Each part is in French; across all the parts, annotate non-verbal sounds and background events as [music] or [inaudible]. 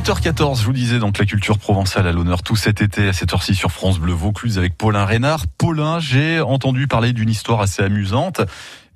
8h14, je vous disais donc la culture provençale à l'honneur tout cet été à cette heure-ci sur France Bleu Vaucluse avec Paulin Reynard. Paulin, j'ai entendu parler d'une histoire assez amusante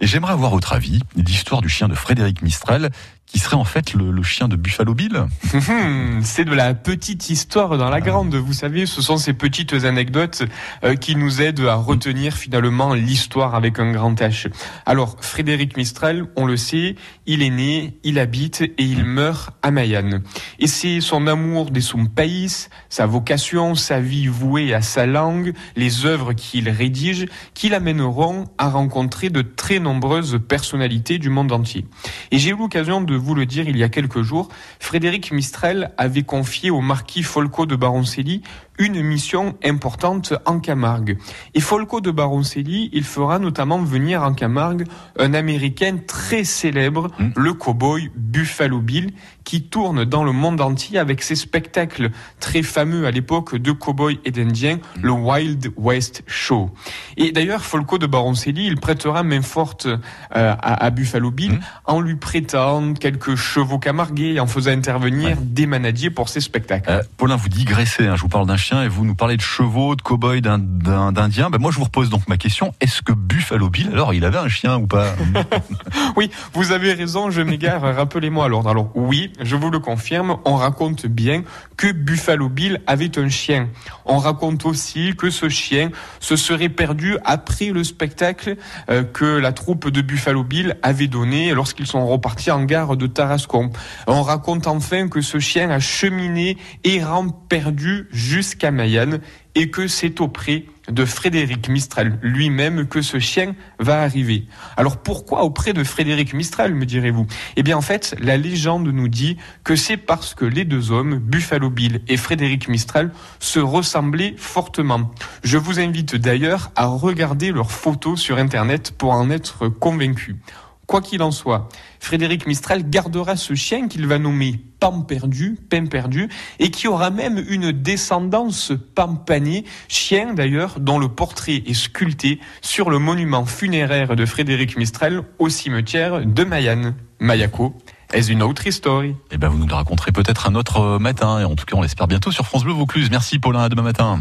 et j'aimerais avoir votre avis, l'histoire du chien de Frédéric Mistral qui serait en fait le, chien de Buffalo Bill hum, C'est de la petite histoire dans la ah. grande. Vous savez, ce sont ces petites anecdotes euh, qui nous aident à retenir finalement l'histoire avec un grand H. Alors, Frédéric Mistral, on le sait, il est né, il habite et il meurt à Mayenne. Et c'est son amour des son pays, sa vocation, sa vie vouée à sa langue, les œuvres qu'il rédige, qui l'amèneront à rencontrer de très nombreuses personnalités du monde entier. Et j'ai eu l'occasion de vous le dire il y a quelques jours, Frédéric Mistrel avait confié au marquis Folco de Baroncelli une mission importante en Camargue. Et Folco de Baroncelli, il fera notamment venir en Camargue un Américain très célèbre, hmm. le cowboy Buffalo Bill, qui tourne dans le monde entier avec ses spectacles très fameux à l'époque de cowboy et d'Indien, hmm. le Wild West Show. Et d'ailleurs, Folco de Baroncelli, il prêtera main forte euh, à, Buffalo Bill hmm. en lui prêtant quelques chevaux camarguais, en faisant intervenir des manadiers pour ses spectacles. Euh, Paulin, vous digressez, hein, je vous parle d'un et vous nous parlez de chevaux, de cow-boys, d'Indiens. Ben moi, je vous repose donc ma question. Est-ce que Buffalo Bill, alors, il avait un chien ou pas? [laughs] [laughs] Oui, vous avez raison, je m'égare. [laughs] Rappelez-moi alors. Alors, oui, je vous le confirme, on raconte bien que Buffalo Bill avait un chien. On raconte aussi que ce chien se serait perdu après le spectacle euh, que la troupe de Buffalo Bill avait donné lorsqu'ils sont repartis en gare de Tarascon. On raconte enfin que ce chien a cheminé errant perdu jusqu'à jusqu'à Mayenne et que c'est auprès de Frédéric Mistral lui-même que ce chien va arriver. Alors pourquoi auprès de Frédéric Mistral, me direz-vous? Eh bien en fait, la légende nous dit que c'est parce que les deux hommes, Buffalo Bill et Frédéric Mistral, se ressemblaient fortement. Je vous invite d'ailleurs à regarder leurs photos sur Internet pour en être convaincu. Quoi qu'il en soit, Frédéric Mistral gardera ce chien qu'il va nommer Pam perdu, perdu, et qui aura même une descendance pampanée, chien d'ailleurs dont le portrait est sculpté sur le monument funéraire de Frédéric Mistral au cimetière de Mayenne. Mayako est une autre histoire? Eh ben, vous nous le raconterez peut-être un autre matin, et en tout cas, on l'espère bientôt sur France Bleu Vaucluse. Merci Paulin, à demain matin.